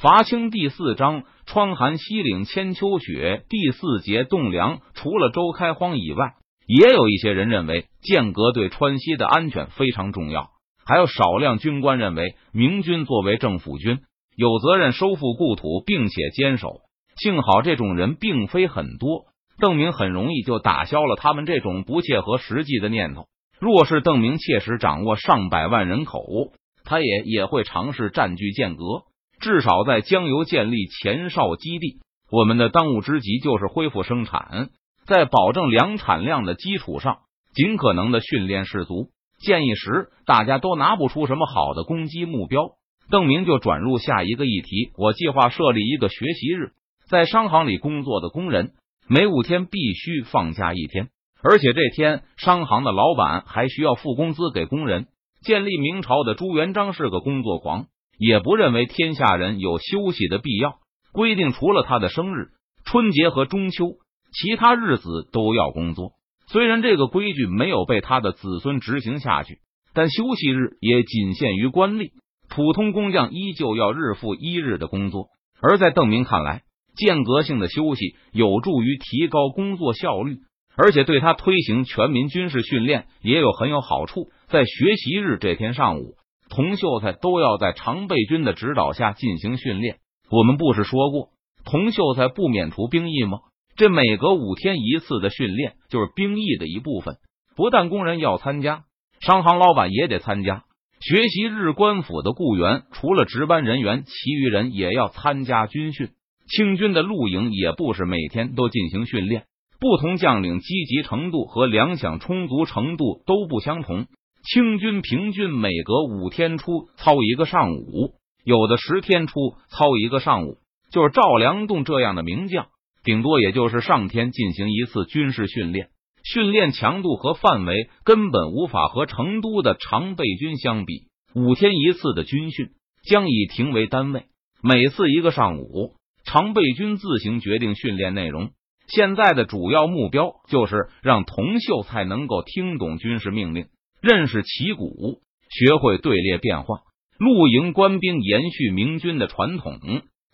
伐清第四章：窗含西岭千秋雪。第四节：栋梁。除了周开荒以外，也有一些人认为剑阁对川西的安全非常重要。还有少量军官认为，明军作为政府军，有责任收复故土，并且坚守。幸好这种人并非很多，邓明很容易就打消了他们这种不切合实际的念头。若是邓明切实掌握上百万人口，他也也会尝试占据剑阁。至少在江油建立前哨基地，我们的当务之急就是恢复生产，在保证粮产量的基础上，尽可能的训练士卒。建议时，大家都拿不出什么好的攻击目标，邓明就转入下一个议题。我计划设立一个学习日，在商行里工作的工人每五天必须放假一天，而且这天商行的老板还需要付工资给工人。建立明朝的朱元璋是个工作狂。也不认为天下人有休息的必要，规定除了他的生日、春节和中秋，其他日子都要工作。虽然这个规矩没有被他的子孙执行下去，但休息日也仅限于官吏，普通工匠依旧要日复一日的工作。而在邓明看来，间隔性的休息有助于提高工作效率，而且对他推行全民军事训练也有很有好处。在学习日这天上午。童秀才都要在常备军的指导下进行训练。我们不是说过，童秀才不免除兵役吗？这每隔五天一次的训练就是兵役的一部分。不但工人要参加，商行老板也得参加。学习日，官府的雇员除了值班人员，其余人也要参加军训。清军的露营也不是每天都进行训练，不同将领积极程度和粮饷充足程度都不相同。清军平均每隔五天出操一个上午，有的十天出操一个上午。就是赵良栋这样的名将，顶多也就是上天进行一次军事训练，训练强度和范围根本无法和成都的常备军相比。五天一次的军训将以停为单位，每次一个上午，常备军自行决定训练内容。现在的主要目标就是让童秀才能够听懂军事命令。认识旗鼓，学会队列变化。露营官兵延续明军的传统。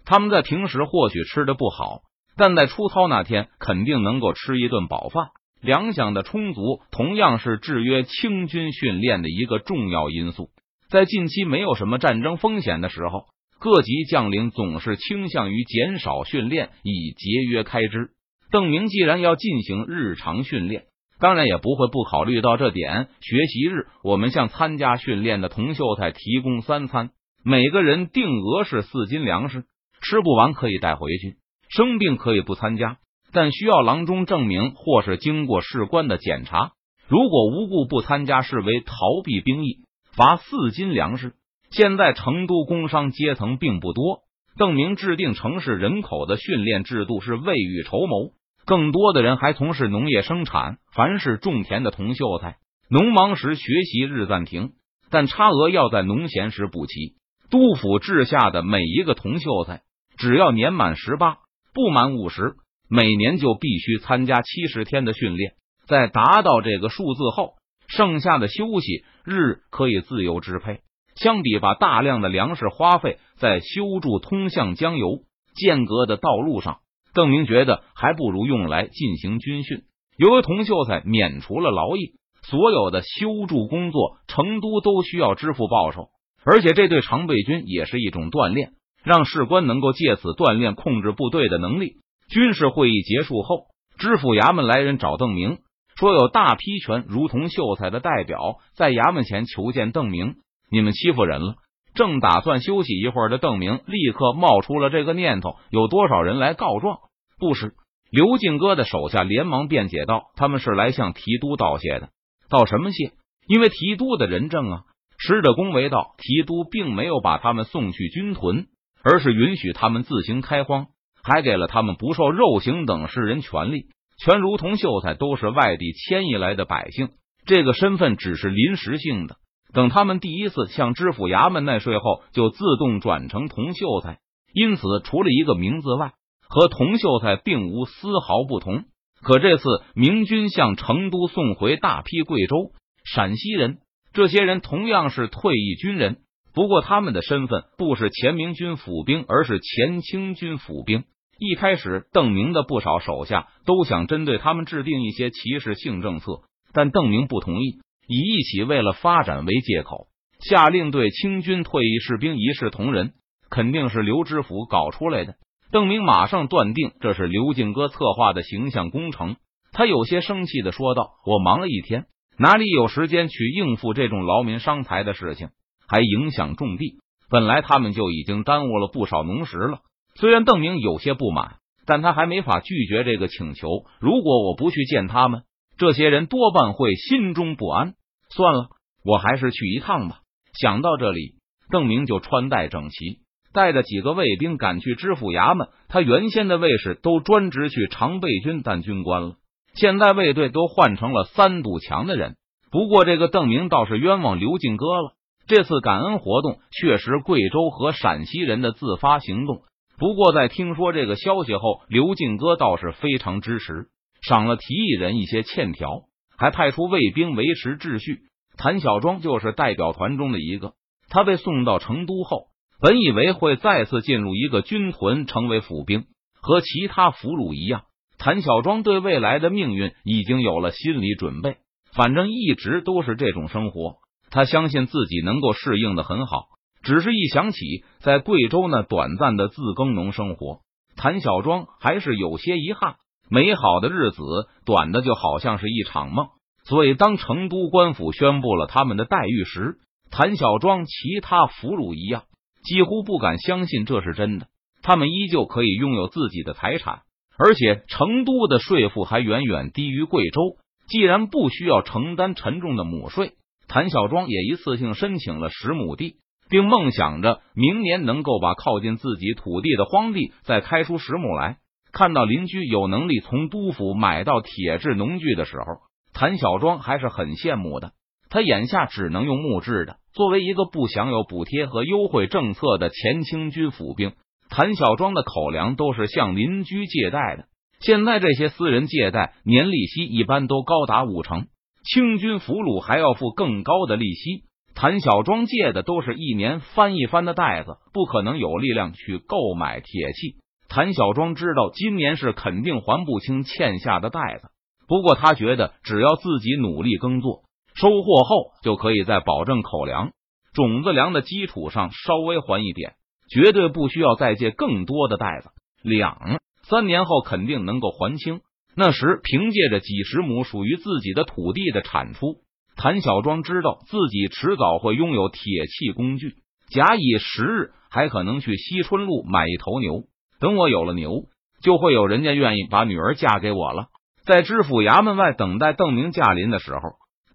他们在平时或许吃的不好，但在出操那天肯定能够吃一顿饱饭。粮饷的充足同样是制约清军训练的一个重要因素。在近期没有什么战争风险的时候，各级将领总是倾向于减少训练，以节约开支。邓明既然要进行日常训练。当然也不会不考虑到这点。学习日，我们向参加训练的童秀才提供三餐，每个人定额是四斤粮食，吃不完可以带回去。生病可以不参加，但需要郎中证明或是经过士官的检查。如果无故不参加，视为逃避兵役，罚四斤粮食。现在成都工商阶层并不多，邓明制定城市人口的训练制度是未雨绸缪。更多的人还从事农业生产，凡是种田的童秀才，农忙时学习日暂停，但差额要在农闲时补齐。督府治下的每一个童秀才，只要年满十八，不满五十，每年就必须参加七十天的训练。在达到这个数字后，剩下的休息日可以自由支配。相比把大量的粮食花费在修筑通向江油间隔的道路上。邓明觉得还不如用来进行军训。由于童秀才免除了劳役，所有的修筑工作，成都都需要支付报酬，而且这对常备军也是一种锻炼，让士官能够借此锻炼控制部队的能力。军事会议结束后，知府衙门来人找邓明，说有大批权如同秀才的代表在衙门前求见邓明，你们欺负人了。正打算休息一会儿的邓明，立刻冒出了这个念头：有多少人来告状？不是刘进哥的手下连忙辩解道：“他们是来向提督道谢的，道什么谢？因为提督的人证啊。”使者恭维道：“提督并没有把他们送去军屯，而是允许他们自行开荒，还给了他们不受肉刑等世人权利，全如同秀才都是外地迁移来的百姓，这个身份只是临时性的。等他们第一次向知府衙门纳税后，就自动转成同秀才，因此除了一个名字外。”和童秀才并无丝毫不同，可这次明军向成都送回大批贵州、陕西人，这些人同样是退役军人，不过他们的身份不是前明军府兵，而是前清军府兵。一开始，邓明的不少手下都想针对他们制定一些歧视性政策，但邓明不同意，以一起为了发展为借口，下令对清军退役士兵一视同仁，肯定是刘知府搞出来的。邓明马上断定这是刘进哥策划的形象工程，他有些生气的说道：“我忙了一天，哪里有时间去应付这种劳民伤财的事情？还影响种地，本来他们就已经耽误了不少农时了。”虽然邓明有些不满，但他还没法拒绝这个请求。如果我不去见他们，这些人多半会心中不安。算了，我还是去一趟吧。想到这里，邓明就穿戴整齐，带着几个卫兵赶去知府衙门。他原先的卫士都专职去常备军当军官了，现在卫队都换成了三堵墙的人。不过这个邓明倒是冤枉刘进哥了。这次感恩活动确实贵州和陕西人的自发行动。不过，在听说这个消息后，刘进哥倒是非常支持，赏了提议人一些欠条，还派出卫兵维持秩序。谭小庄就是代表团中的一个。他被送到成都后，本以为会再次进入一个军屯，成为府兵，和其他俘虏一样。谭小庄对未来的命运已经有了心理准备，反正一直都是这种生活，他相信自己能够适应的很好。只是一想起在贵州那短暂的自耕农生活，谭小庄还是有些遗憾。美好的日子，短的就好像是一场梦。所以，当成都官府宣布了他们的待遇时，谭小庄其他俘虏一样，几乎不敢相信这是真的。他们依旧可以拥有自己的财产，而且成都的税负还远远低于贵州。既然不需要承担沉重的亩税，谭小庄也一次性申请了十亩地。并梦想着明年能够把靠近自己土地的荒地再开出十亩来。看到邻居有能力从都府买到铁制农具的时候，谭小庄还是很羡慕的。他眼下只能用木质的。作为一个不享有补贴和优惠政策的前清军府兵，谭小庄的口粮都是向邻居借贷的。现在这些私人借贷年利息一般都高达五成，清军俘虏还要付更高的利息。谭小庄借的都是一年翻一番的袋子，不可能有力量去购买铁器。谭小庄知道今年是肯定还不清欠下的袋子，不过他觉得只要自己努力耕作，收获后就可以在保证口粮、种子粮的基础上稍微还一点，绝对不需要再借更多的袋子。两三年后肯定能够还清，那时凭借着几十亩属于自己的土地的产出。谭小庄知道自己迟早会拥有铁器工具，假以时日，还可能去西春路买一头牛。等我有了牛，就会有人家愿意把女儿嫁给我了。在知府衙门外等待邓明驾临的时候，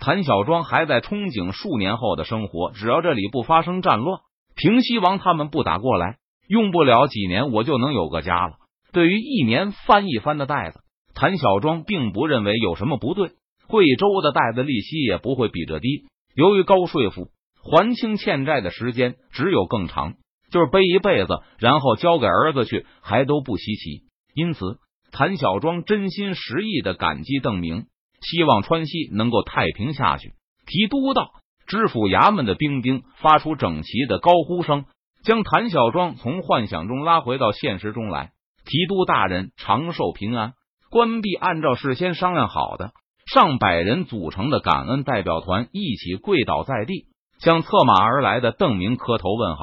谭小庄还在憧憬数年后的生活。只要这里不发生战乱，平西王他们不打过来，用不了几年，我就能有个家了。对于一年翻一番的袋子，谭小庄并不认为有什么不对。贵州的贷的利息也不会比这低。由于高税负，还清欠债的时间只有更长，就是背一辈子，然后交给儿子去，还都不稀奇。因此，谭小庄真心实意的感激邓明，希望川西能够太平下去。提督道，知府衙门的兵丁发出整齐的高呼声，将谭小庄从幻想中拉回到现实中来。提督大人长寿平安。关闭按照事先商量好的。上百人组成的感恩代表团一起跪倒在地，向策马而来的邓明磕头问好。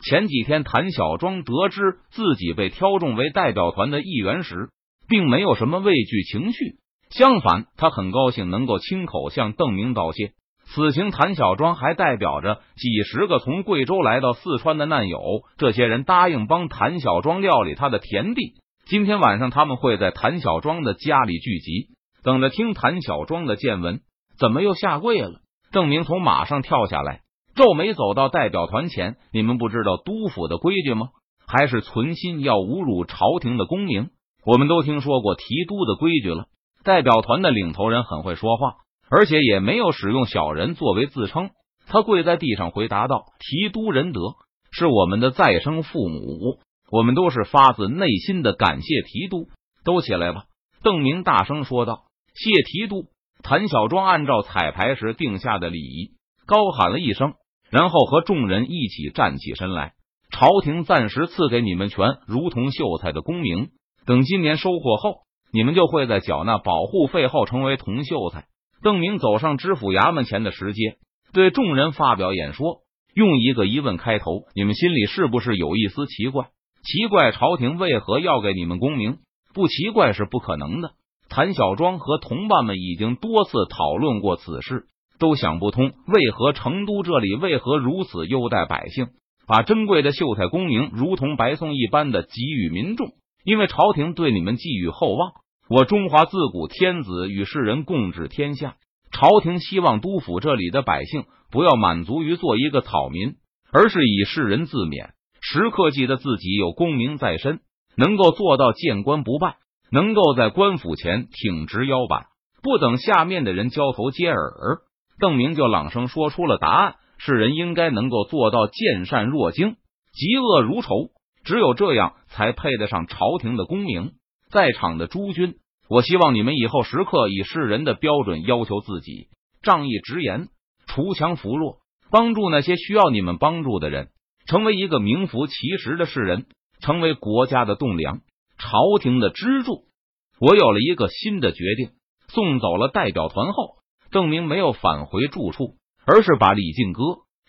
前几天，谭小庄得知自己被挑中为代表团的一员时，并没有什么畏惧情绪，相反，他很高兴能够亲口向邓明道谢。此行，谭小庄还代表着几十个从贵州来到四川的难友，这些人答应帮谭小庄料理他的田地。今天晚上，他们会在谭小庄的家里聚集。等着听谭小庄的见闻，怎么又下跪了？邓明从马上跳下来，皱眉走到代表团前：“你们不知道督府的规矩吗？还是存心要侮辱朝廷的功名？我们都听说过提督的规矩了。”代表团的领头人很会说话，而且也没有使用小人作为自称。他跪在地上回答道：“提督仁德，是我们的再生父母，我们都是发自内心的感谢提督。都起来吧！”邓明大声说道。谢提督谭小庄按照彩排时定下的礼仪，高喊了一声：“然后和众人一起站起身来。朝廷暂时赐给你们权如同秀才的功名，等今年收获后，你们就会在缴纳保护费后成为铜秀才。邓明走上知府衙门前的石阶，对众人发表演说，用一个疑问开头：你们心里是不是有一丝奇怪？奇怪朝廷为何要给你们功名？不奇怪是不可能的。谭小庄和同伴们已经多次讨论过此事，都想不通为何成都这里为何如此优待百姓。把珍贵的秀才功名如同白送一般的给予民众，因为朝廷对你们寄予厚望。我中华自古天子与世人共治天下，朝廷希望督府这里的百姓不要满足于做一个草民，而是以世人自勉，时刻记得自己有功名在身，能够做到见官不拜，能够在官府前挺直腰板，不等下面的人交头接耳。邓明就朗声说出了答案。世人应该能够做到见善若惊，嫉恶如仇，只有这样才配得上朝廷的功名。在场的诸君，我希望你们以后时刻以世人的标准要求自己，仗义直言，锄强扶弱，帮助那些需要你们帮助的人，成为一个名副其实的世人，成为国家的栋梁，朝廷的支柱。我有了一个新的决定。送走了代表团后，邓明没有返回住处。而是把李靖哥、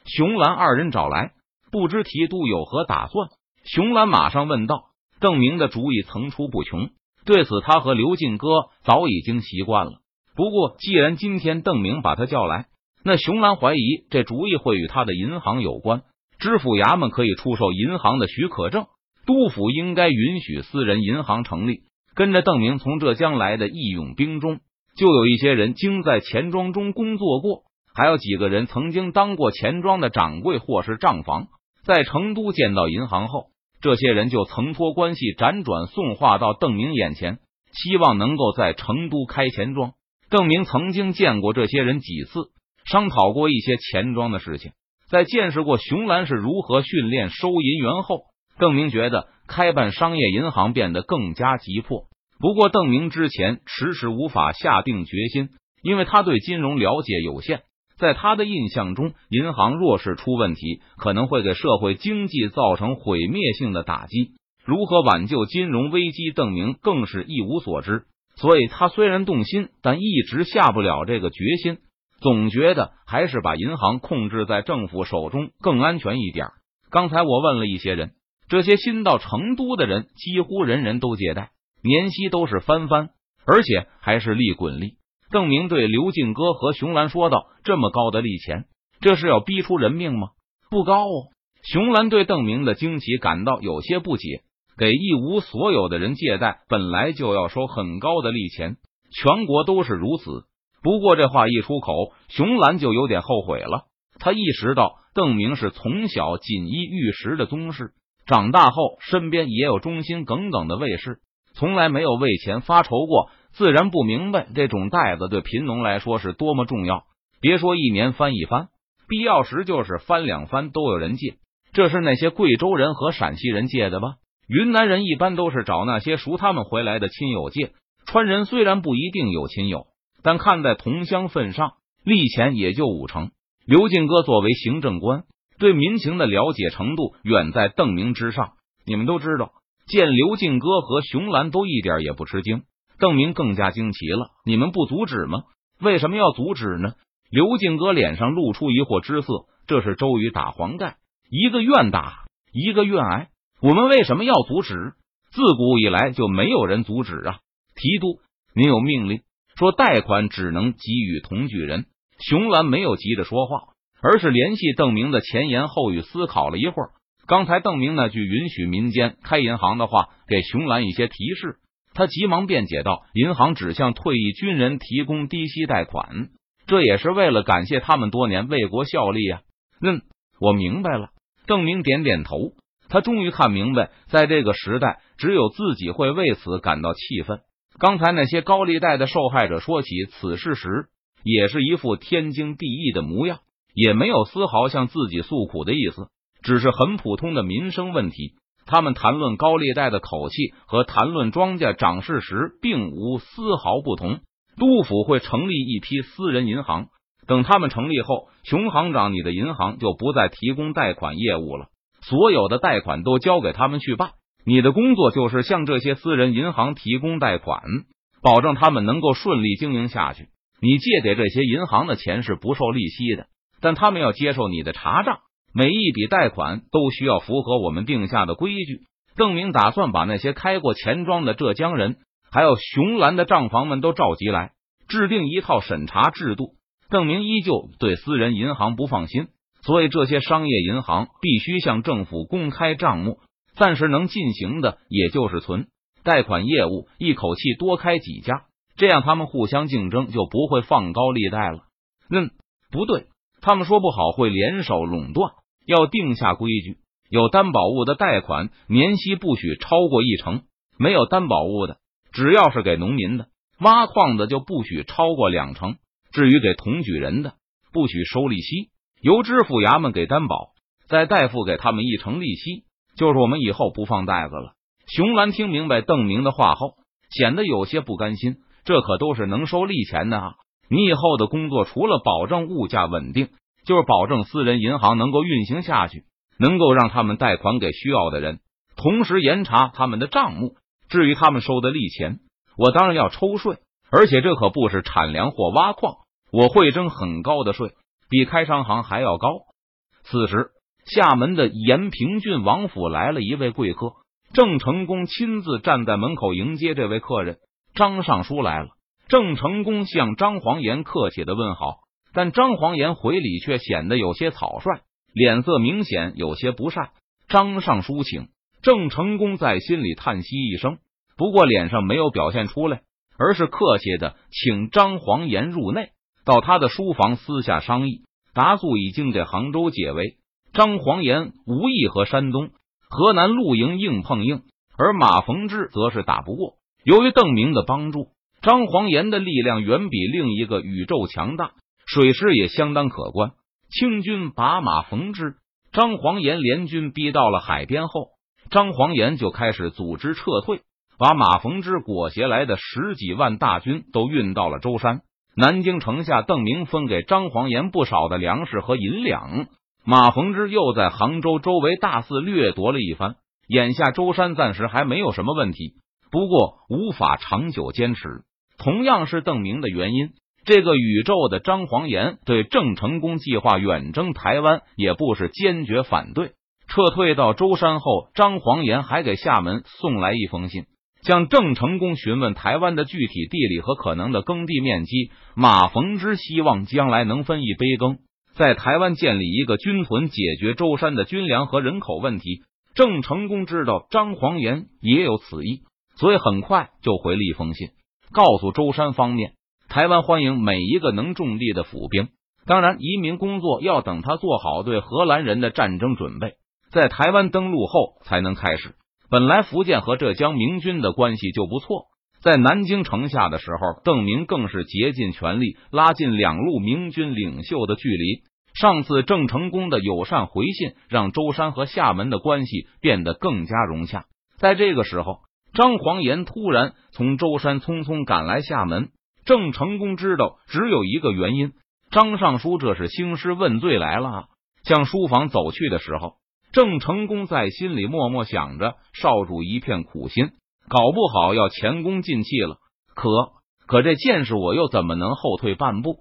熊兰二人找来，不知提督有何打算？熊兰马上问道。邓明的主意层出不穷，对此他和刘进哥早已经习惯了。不过，既然今天邓明把他叫来，那熊兰怀疑这主意会与他的银行有关。知府衙门可以出售银行的许可证，督府应该允许私人银行成立。跟着邓明从浙江来的义勇兵中，就有一些人经在钱庄中工作过。还有几个人曾经当过钱庄的掌柜或是账房，在成都见到银行后，这些人就曾托关系辗转送话到邓明眼前，希望能够在成都开钱庄。邓明曾经见过这些人几次，商讨过一些钱庄的事情。在见识过熊兰是如何训练收银员后，邓明觉得开办商业银行变得更加急迫。不过，邓明之前迟迟无法下定决心，因为他对金融了解有限。在他的印象中，银行若是出问题，可能会给社会经济造成毁灭性的打击。如何挽救金融危机，邓明更是一无所知。所以，他虽然动心，但一直下不了这个决心。总觉得还是把银行控制在政府手中更安全一点。刚才我问了一些人，这些新到成都的人几乎人人都借贷，年息都是翻番，而且还是利滚利。邓明对刘进哥和熊兰说道：“这么高的利钱，这是要逼出人命吗？不高哦。”熊兰对邓明的惊奇感到有些不解。给一无所有的人借贷，本来就要收很高的利钱，全国都是如此。不过这话一出口，熊兰就有点后悔了。他意识到邓明是从小锦衣玉食的宗室，长大后身边也有忠心耿耿的卫士，从来没有为钱发愁过。自然不明白这种袋子对贫农来说是多么重要。别说一年翻一番，必要时就是翻两番都有人借。这是那些贵州人和陕西人借的吧？云南人一般都是找那些赎他们回来的亲友借。川人虽然不一定有亲友，但看在同乡份上，利钱也就五成。刘进哥作为行政官，对民情的了解程度远在邓明之上。你们都知道，见刘进哥和熊兰都一点也不吃惊。邓明更加惊奇了，你们不阻止吗？为什么要阻止呢？刘敬哥脸上露出疑惑之色。这是周瑜打黄盖，一个愿打，一个愿挨。我们为什么要阻止？自古以来就没有人阻止啊！提督，您有命令说贷款只能给予同举人。熊兰没有急着说话，而是联系邓明的前言后语，思考了一会儿。刚才邓明那句允许民间开银行的话，给熊兰一些提示。他急忙辩解道：“银行只向退役军人提供低息贷款，这也是为了感谢他们多年为国效力啊。”嗯，我明白了。邓明点点头，他终于看明白，在这个时代，只有自己会为此感到气愤。刚才那些高利贷的受害者说起此事时，也是一副天经地义的模样，也没有丝毫向自己诉苦的意思，只是很普通的民生问题。他们谈论高利贷的口气和谈论庄稼涨势时并无丝毫不同。督府会成立一批私人银行，等他们成立后，熊行长，你的银行就不再提供贷款业务了，所有的贷款都交给他们去办。你的工作就是向这些私人银行提供贷款，保证他们能够顺利经营下去。你借给这些银行的钱是不受利息的，但他们要接受你的查账，每一笔贷款都需要符合我们定下的规矩。邓明打算把那些开过钱庄的浙江人，还有熊兰的账房们都召集来，制定一套审查制度。邓明依旧对私人银行不放心，所以这些商业银行必须向政府公开账目。暂时能进行的也就是存贷款业务，一口气多开几家，这样他们互相竞争就不会放高利贷了。嗯，不对，他们说不好会联手垄断，要定下规矩。有担保物的贷款年息不许超过一成，没有担保物的，只要是给农民的、挖矿的就不许超过两成。至于给同举人的，不许收利息，由支付衙门给担保，再代付给他们一成利息。就是我们以后不放袋子了。熊兰听明白邓明的话后，显得有些不甘心。这可都是能收利钱的啊！你以后的工作除了保证物价稳定，就是保证私人银行能够运行下去，能够让他们贷款给需要的人，同时严查他们的账目。至于他们收的利钱，我当然要抽税。而且这可不是产粮或挖矿，我会征很高的税，比开商行还要高。此时，厦门的延平郡王府来了一位贵客，郑成功亲自站在门口迎接这位客人。张尚书来了，郑成功向张黄岩客气的问好，但张黄岩回礼却显得有些草率，脸色明显有些不善。张尚书请，郑成功在心里叹息一声，不过脸上没有表现出来。而是客气的请张黄岩入内，到他的书房私下商议。达素已经给杭州解围，张黄岩无意和山东、河南露营硬碰硬，而马逢之则是打不过。由于邓明的帮助，张黄岩的力量远比另一个宇宙强大，水师也相当可观。清军把马逢之、张黄岩联军逼到了海边后，张黄岩就开始组织撤退。把马逢之裹挟来的十几万大军都运到了舟山。南京城下，邓明分给张黄岩不少的粮食和银两。马逢之又在杭州周围大肆掠夺了一番。眼下舟山暂时还没有什么问题，不过无法长久坚持。同样是邓明的原因，这个宇宙的张黄岩对郑成功计划远征台湾也不是坚决反对。撤退到舟山后，张黄岩还给厦门送来一封信。向郑成功询问台湾的具体地理和可能的耕地面积。马逢之希望将来能分一杯羹，在台湾建立一个军屯，解决舟山的军粮和人口问题。郑成功知道张黄岩也有此意，所以很快就回了一封信，告诉舟山方面，台湾欢迎每一个能种地的府兵。当然，移民工作要等他做好对荷兰人的战争准备，在台湾登陆后才能开始。本来福建和浙江明军的关系就不错，在南京城下的时候，邓明更是竭尽全力拉近两路明军领袖的距离。上次郑成功的友善回信，让舟山和厦门的关系变得更加融洽。在这个时候，张煌岩突然从舟山匆匆赶来厦门，郑成功知道只有一个原因：张尚书这是兴师问罪来了。向书房走去的时候。郑成功在心里默默想着，少主一片苦心，搞不好要前功尽弃了。可可这见识，我又怎么能后退半步？